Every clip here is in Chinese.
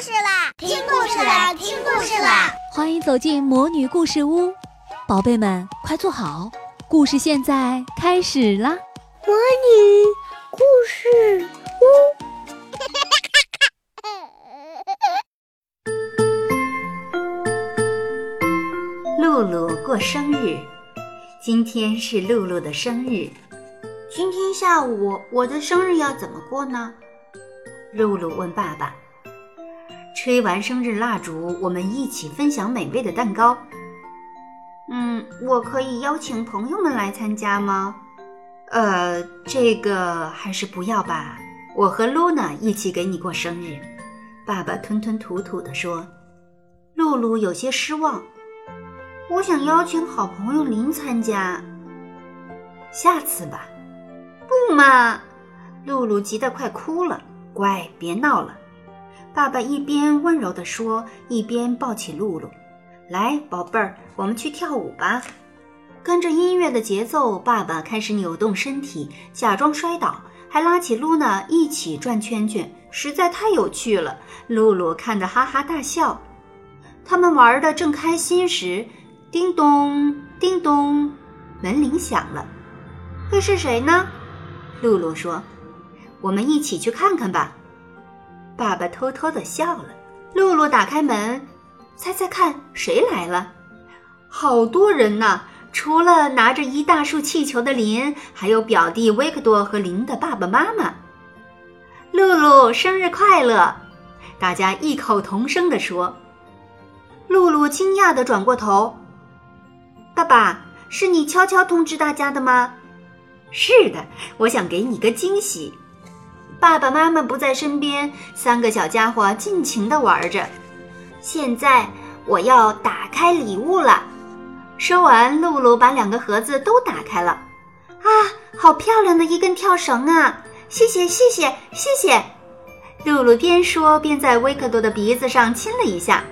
事啦！听故事啦！听故事啦！欢迎走进魔女故事屋，宝贝们快坐好，故事现在开始啦！魔女故事屋。露露过生日，今天是露露的生日。今天下午我的生日要怎么过呢？露露问爸爸。吹完生日蜡烛，我们一起分享美味的蛋糕。嗯，我可以邀请朋友们来参加吗？呃，这个还是不要吧。我和露娜一起给你过生日。爸爸吞吞吐吐地说。露露有些失望。我想邀请好朋友林参加。下次吧。不嘛！露露急得快哭了。乖，别闹了。爸爸一边温柔地说，一边抱起露露，来，宝贝儿，我们去跳舞吧。跟着音乐的节奏，爸爸开始扭动身体，假装摔倒，还拉起露娜一起转圈圈，实在太有趣了。露露看得哈哈大笑。他们玩得正开心时，叮咚，叮咚，门铃响了。会是谁呢？露露说：“我们一起去看看吧。”爸爸偷偷的笑了。露露打开门，猜猜看谁来了？好多人呢！除了拿着一大束气球的林，还有表弟维克多和林的爸爸妈妈。露露生日快乐！大家异口同声地说。露露惊讶地转过头：“爸爸，是你悄悄通知大家的吗？”“是的，我想给你个惊喜。”爸爸妈妈不在身边，三个小家伙尽情地玩着。现在我要打开礼物了。说完，露露把两个盒子都打开了。啊，好漂亮的一根跳绳啊！谢谢，谢谢，谢谢。露露边说边在维克多的鼻子上亲了一下。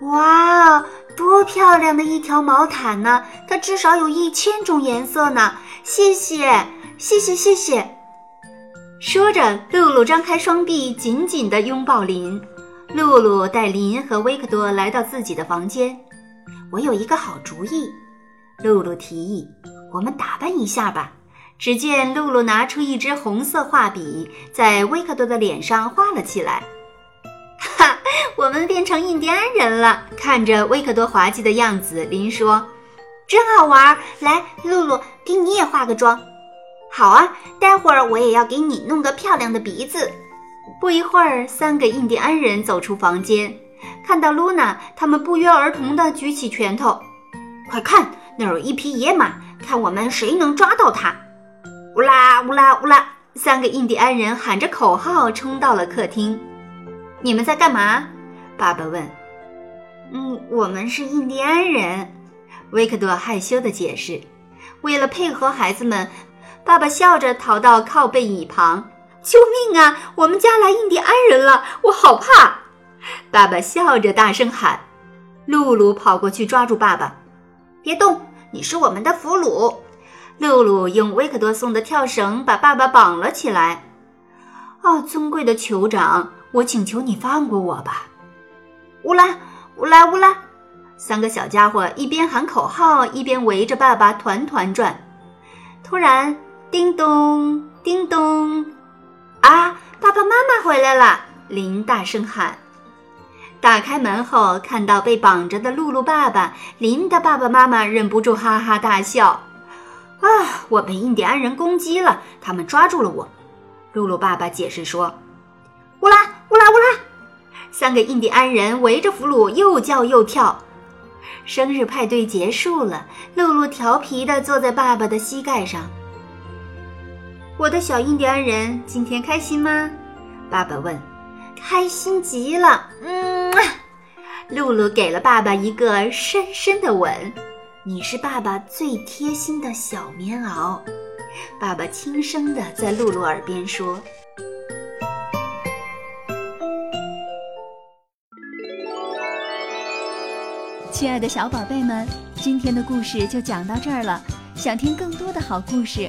哇哦，多漂亮的一条毛毯呢！它至少有一千种颜色呢。谢谢，谢谢，谢谢。说着，露露张开双臂，紧紧地拥抱林。露露带林和维克多来到自己的房间。我有一个好主意，露露提议：“我们打扮一下吧。”只见露露拿出一支红色画笔，在维克多的脸上画了起来。哈，我们变成印第安人了！看着维克多滑稽的样子，林说：“真好玩！来，露露，给你也化个妆。”好啊，待会儿我也要给你弄个漂亮的鼻子。不一会儿，三个印第安人走出房间，看到露娜，他们不约而同地举起拳头。快看，那儿有一匹野马，看我们谁能抓到它！乌拉乌拉乌拉！三个印第安人喊着口号冲到了客厅。你们在干嘛？爸爸问。嗯，我们是印第安人。维克多害羞地解释。为了配合孩子们。爸爸笑着逃到靠背椅旁，“救命啊！我们家来印第安人了，我好怕！”爸爸笑着大声喊。露露跑过去抓住爸爸，“别动，你是我们的俘虏。”露露用维克多送的跳绳把爸爸绑了起来。“啊，尊贵的酋长，我请求你放过我吧！”乌拉乌拉乌拉，三个小家伙一边喊口号，一边围着爸爸团团转。突然，叮咚，叮咚！啊，爸爸妈妈回来了！林大声喊。打开门后，看到被绑着的露露爸爸，林的爸爸妈妈忍不住哈哈大笑。啊，我被印第安人攻击了，他们抓住了我。露露爸爸解释说：“乌拉乌拉乌拉！”三个印第安人围着俘虏又叫又跳。生日派对结束了，露露调皮地坐在爸爸的膝盖上。我的小印第安人今天开心吗？爸爸问。开心极了，嗯，露露给了爸爸一个深深的吻。你是爸爸最贴心的小棉袄，爸爸轻声地在露露耳边说。亲爱的小宝贝们，今天的故事就讲到这儿了。想听更多的好故事。